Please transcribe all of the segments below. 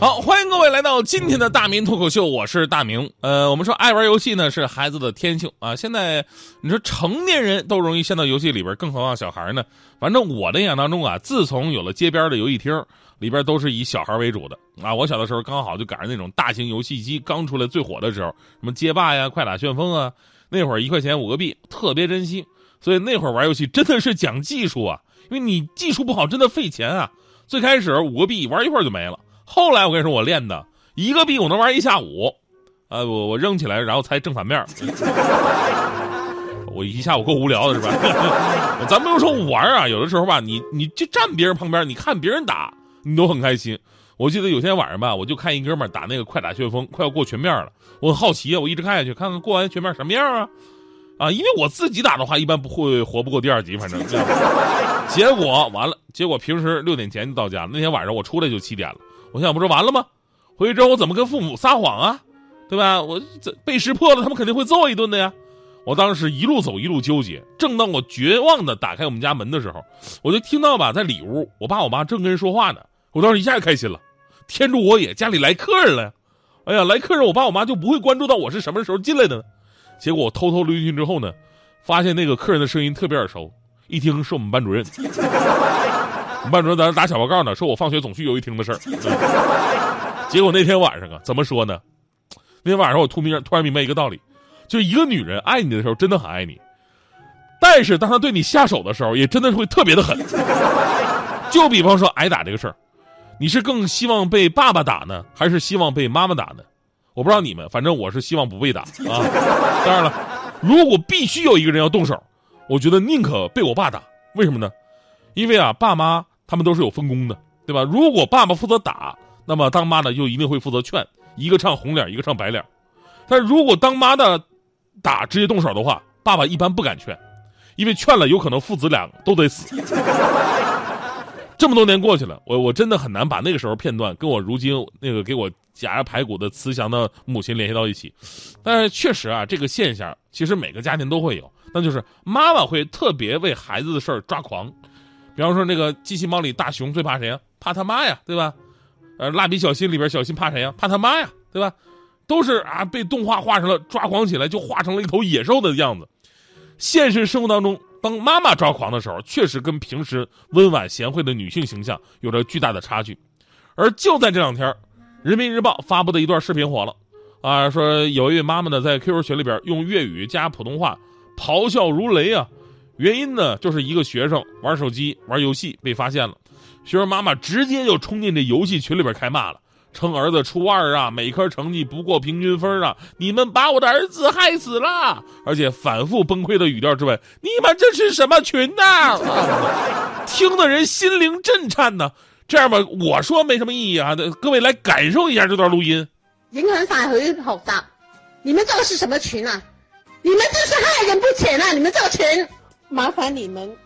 好，欢迎各位来到今天的大明脱口秀，我是大明。呃，我们说爱玩游戏呢是孩子的天性啊。现在你说成年人都容易陷到游戏里边，更何况小孩呢？反正我的印象当中啊，自从有了街边的游戏厅，里边都是以小孩为主的啊。我小的时候刚好就赶上那种大型游戏机刚出来最火的时候，什么街霸呀、快打旋风啊，那会儿一块钱五个币，特别珍惜。所以那会儿玩游戏真的是讲技术啊，因为你技术不好真的费钱啊。最开始五个币玩一会儿就没了。后来我跟你说，我练的一个币我能玩一下午，呃，我我扔起来然后猜正反面，我一下午够无聊的是吧？咱不用说玩啊，有的时候吧，你你就站别人旁边，你看别人打，你都很开心。我记得有天晚上吧，我就看一哥们打那个快打旋风，快要过全面了，我很好奇啊，我一直看下去，看看过完全面什么样啊？啊，因为我自己打的话，一般不会活不过第二集，反正。结果完了，结果平时六点前就到家，那天晚上我出来就七点了。我想不是完了吗？回去之后我怎么跟父母撒谎啊？对吧？我这被识破了，他们肯定会揍一顿的呀。我当时一路走一路纠结，正当我绝望的打开我们家门的时候，我就听到吧，在里屋，我爸我妈正跟人说话呢。我当时一下就开心了，天助我也，家里来客人了呀！哎呀，来客人，我爸我妈就不会关注到我是什么时候进来的呢？结果我偷偷溜进去之后呢，发现那个客人的声音特别耳熟，一听是我们班主任。班主任在那打小报告呢，说我放学总去游戏厅的事儿。结果那天晚上啊，怎么说呢？那天晚上我突明突然明白一个道理，就一个女人爱你的时候真的很爱你，但是当她对你下手的时候，也真的是会特别的狠。就比方说挨打这个事儿，你是更希望被爸爸打呢，还是希望被妈妈打呢？我不知道你们，反正我是希望不被打啊。当然了，如果必须有一个人要动手，我觉得宁可被我爸打。为什么呢？因为啊，爸妈。他们都是有分工的，对吧？如果爸爸负责打，那么当妈的就一定会负责劝，一个唱红脸，一个唱白脸。但如果当妈的打直接动手的话，爸爸一般不敢劝，因为劝了有可能父子俩都得死。这么多年过去了，我我真的很难把那个时候片段跟我如今那个给我夹着排骨的慈祥的母亲联系到一起。但是确实啊，这个现象其实每个家庭都会有，那就是妈妈会特别为孩子的事儿抓狂。比方说，那个机器猫里大熊最怕谁呀？怕他妈呀，对吧？呃，蜡笔小新里边小新怕谁呀？怕他妈呀，对吧？都是啊，被动画画成了抓狂起来，就画成了一头野兽的样子。现实生活当中，当妈妈抓狂的时候，确实跟平时温婉贤惠的女性形象有着巨大的差距。而就在这两天，人民日报发布的一段视频火了，啊，说有一位妈妈呢在 QQ 群里边用粤语加普通话咆哮如雷啊。原因呢，就是一个学生玩手机玩游戏被发现了，学生妈妈直接就冲进这游戏群里边开骂了，称儿子初二啊，每科成绩不过平均分啊，你们把我的儿子害死了，而且反复崩溃的语调之外，你们这是什么群呐？听的人心灵震颤呢。这样吧，我说没什么意义啊，各位来感受一下这段录音。影响晒佢學習，你们这个是什么群啊？你们这是害人不浅啊！你们这个群。麻烦你们，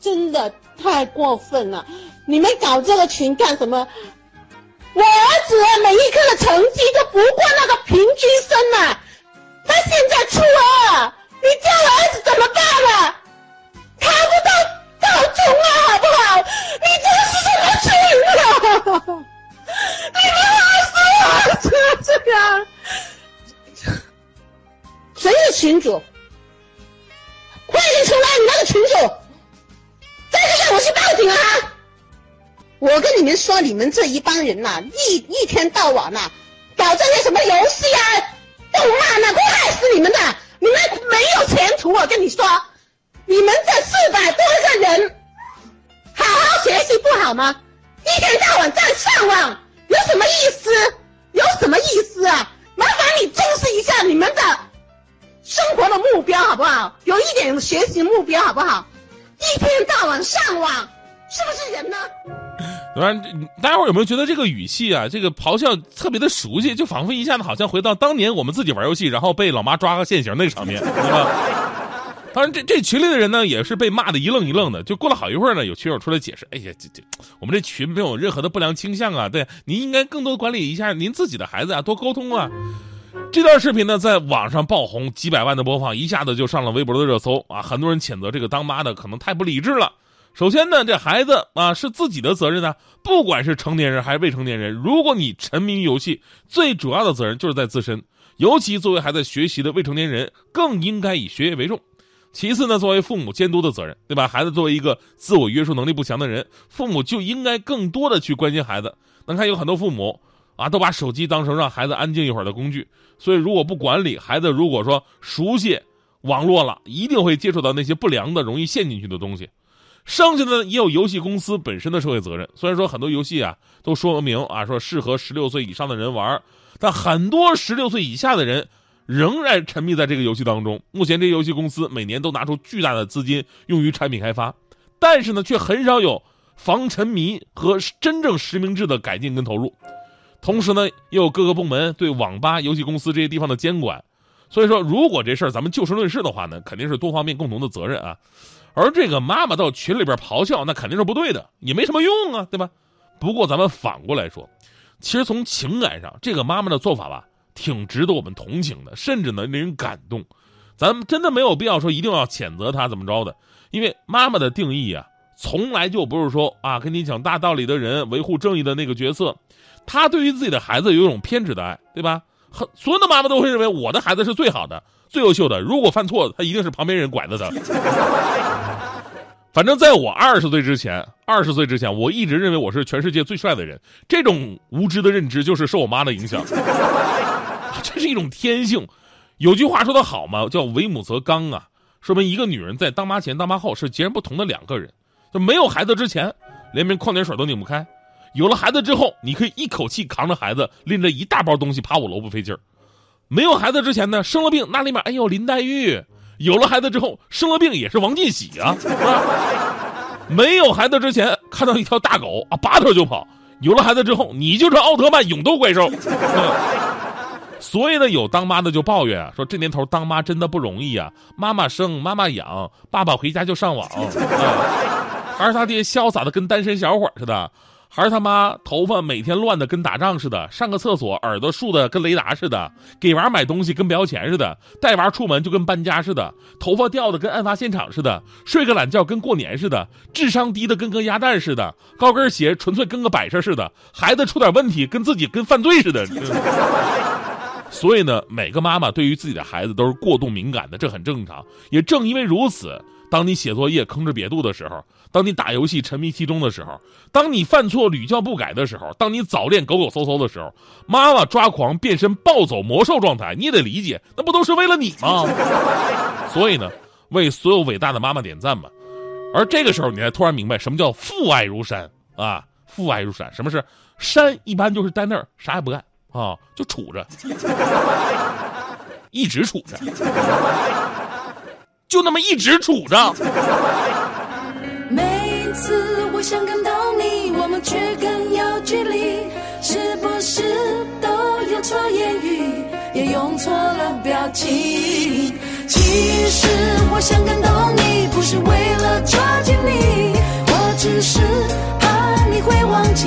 真的太过分了！你们搞这个群干什么？我儿子每一科的成绩都不过那个平均分呐，他现在初二，你叫我儿子怎么办啊？考不到高中啊，好不好？你这是什么群啊？你们害死我儿子这样？谁是群主？我跟你们说，你们这一帮人呐，一一天到晚呐，搞这些什么游戏啊、动漫呐，会害死你们的！你们没有前途！我跟你说，你们这四百多个人，好好学习不好吗？一天到晚在上网，有什么意思？有什么意思啊？麻烦你重视一下你们的。生活的目标好不好？有一点学习目标好不好？一天到晚上网，是不是人呢？当然，大家伙有没有觉得这个语气啊，这个咆哮特别的熟悉，就仿佛一下子好像回到当年我们自己玩游戏，然后被老妈抓个现行那个场面，对吧？当然，这这群里的人呢，也是被骂的一愣一愣的。就过了好一会儿呢，有群友出来解释：“哎呀，这这，我们这群没有任何的不良倾向啊，对，您应该更多管理一下您自己的孩子啊，多沟通啊。”这段视频呢，在网上爆红，几百万的播放，一下子就上了微博的热搜啊！很多人谴责这个当妈的可能太不理智了。首先呢，这孩子啊是自己的责任呢，不管是成年人还是未成年人，如果你沉迷于游戏，最主要的责任就是在自身。尤其作为还在学习的未成年人，更应该以学业为重。其次呢，作为父母监督的责任，对吧？孩子作为一个自我约束能力不强的人，父母就应该更多的去关心孩子。能看有很多父母啊，都把手机当成让孩子安静一会儿的工具，所以如果不管理孩子，如果说熟悉网络了，一定会接触到那些不良的、容易陷进去的东西。剩下的也有游戏公司本身的社会责任。虽然说很多游戏啊都说明啊说适合十六岁以上的人玩，但很多十六岁以下的人仍然沉迷在这个游戏当中。目前这些游戏公司每年都拿出巨大的资金用于产品开发，但是呢却很少有防沉迷和真正实名制的改进跟投入。同时呢，也有各个部门对网吧、游戏公司这些地方的监管。所以说，如果这事儿咱们就事论事的话呢，肯定是多方面共同的责任啊。而这个妈妈到群里边咆哮，那肯定是不对的，也没什么用啊，对吧？不过咱们反过来说，其实从情感上，这个妈妈的做法吧，挺值得我们同情的，甚至呢令人感动。咱们真的没有必要说一定要谴责她怎么着的，因为妈妈的定义啊，从来就不是说啊跟你讲大道理的人，维护正义的那个角色。她对于自己的孩子有一种偏执的爱，对吧？很所有的妈妈都会认为我的孩子是最好的、最优秀的，如果犯错，他一定是旁边人拐的的。反正在我二十岁之前，二十岁之前，我一直认为我是全世界最帅的人。这种无知的认知就是受我妈的影响，这是一种天性。有句话说的好嘛，叫“为母则刚”啊，说明一个女人在当妈前、当妈后是截然不同的两个人。就没有孩子之前，连瓶矿泉水都拧不开；有了孩子之后，你可以一口气扛着孩子，拎着一大包东西爬五楼不费劲儿。没有孩子之前呢，生了病那里面，哎呦林黛玉。有了孩子之后，生了病也是王进喜啊，没有孩子之前，看到一条大狗啊，拔腿就跑；有了孩子之后，你就是奥特曼，勇斗怪兽。所以呢，有当妈的就抱怨啊，说这年头当妈真的不容易啊，妈妈生，妈妈养，爸爸回家就上网，还是他爹潇洒的跟单身小伙似的。还是他妈头发每天乱的跟打仗似的，上个厕所耳朵竖的跟雷达似的，给娃买东西跟不要钱似的，带娃出门就跟搬家似的，头发掉的跟案发现场似的，睡个懒觉跟过年似的，智商低的跟个鸭蛋似的，高跟鞋纯粹跟个摆设似的，孩子出点问题跟自己跟犯罪似的。所以呢，每个妈妈对于自己的孩子都是过度敏感的，这很正常。也正因为如此。当你写作业吭哧瘪肚的时候，当你打游戏沉迷其中的时候，当你犯错屡教不改的时候，当你早恋狗狗嗖嗖的时候，妈妈抓狂变身暴走魔兽状态，你也得理解，那不都是为了你吗？所以呢，为所有伟大的妈妈点赞吧。而这个时候，你才突然明白什么叫父爱如山啊！父爱如山，什么是山？一般就是在那儿啥也不干啊，就杵着，一直杵着。就那么一直杵着。每次我想感动你，我们却更有距离，是不是都用错言语，也用错了表情？其实我想感动你，不是为了抓紧你，我只是怕你会忘记，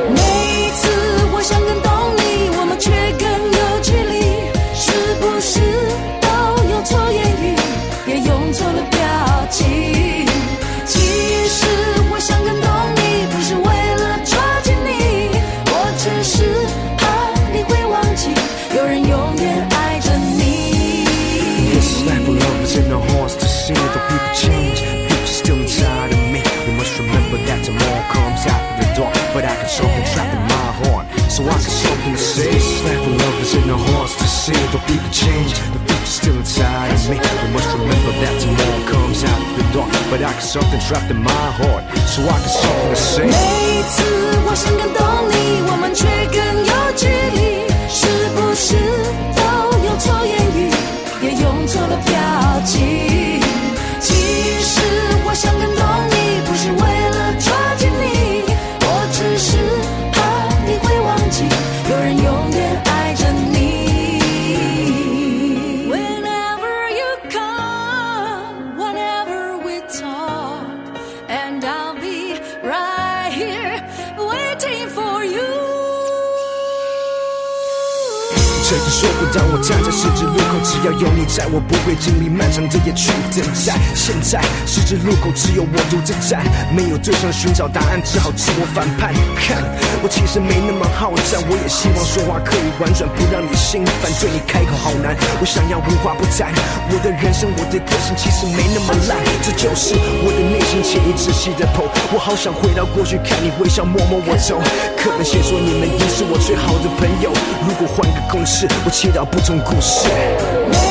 事都用错言语，也用错了表情。其实我想感动你，不是为了抓紧你，我只是怕你会忘记，有人永远爱着你。hey boys hey girlsdo you remember that. But I can. hearts to see. Don't be the change, the future's still inside of me. We must remember that tomorrow comes out of the dark, but I got something trapped in my heart, so I got something to say. 每一次我想感动你，我们却更有距离，是不是都用错言语，也用错了表情？ 曾经说过，当我站在十字路口，只要有你在，我不会经历漫长的夜去等待。现在十字路口只有我独自站，没有对象寻找答案，只好自我反叛。看，我其实没那么好战，我也希望说话可以婉转，不让你心烦。对你开口好难，我想要无话不谈。我的人生，我的个性其实没那么烂，这就是我的内心潜意仔细的剖。我好想回到过去，看你微笑，摸摸我头。课本写说你们已是我最好的朋友，如果换个公式，我切掉不同故事。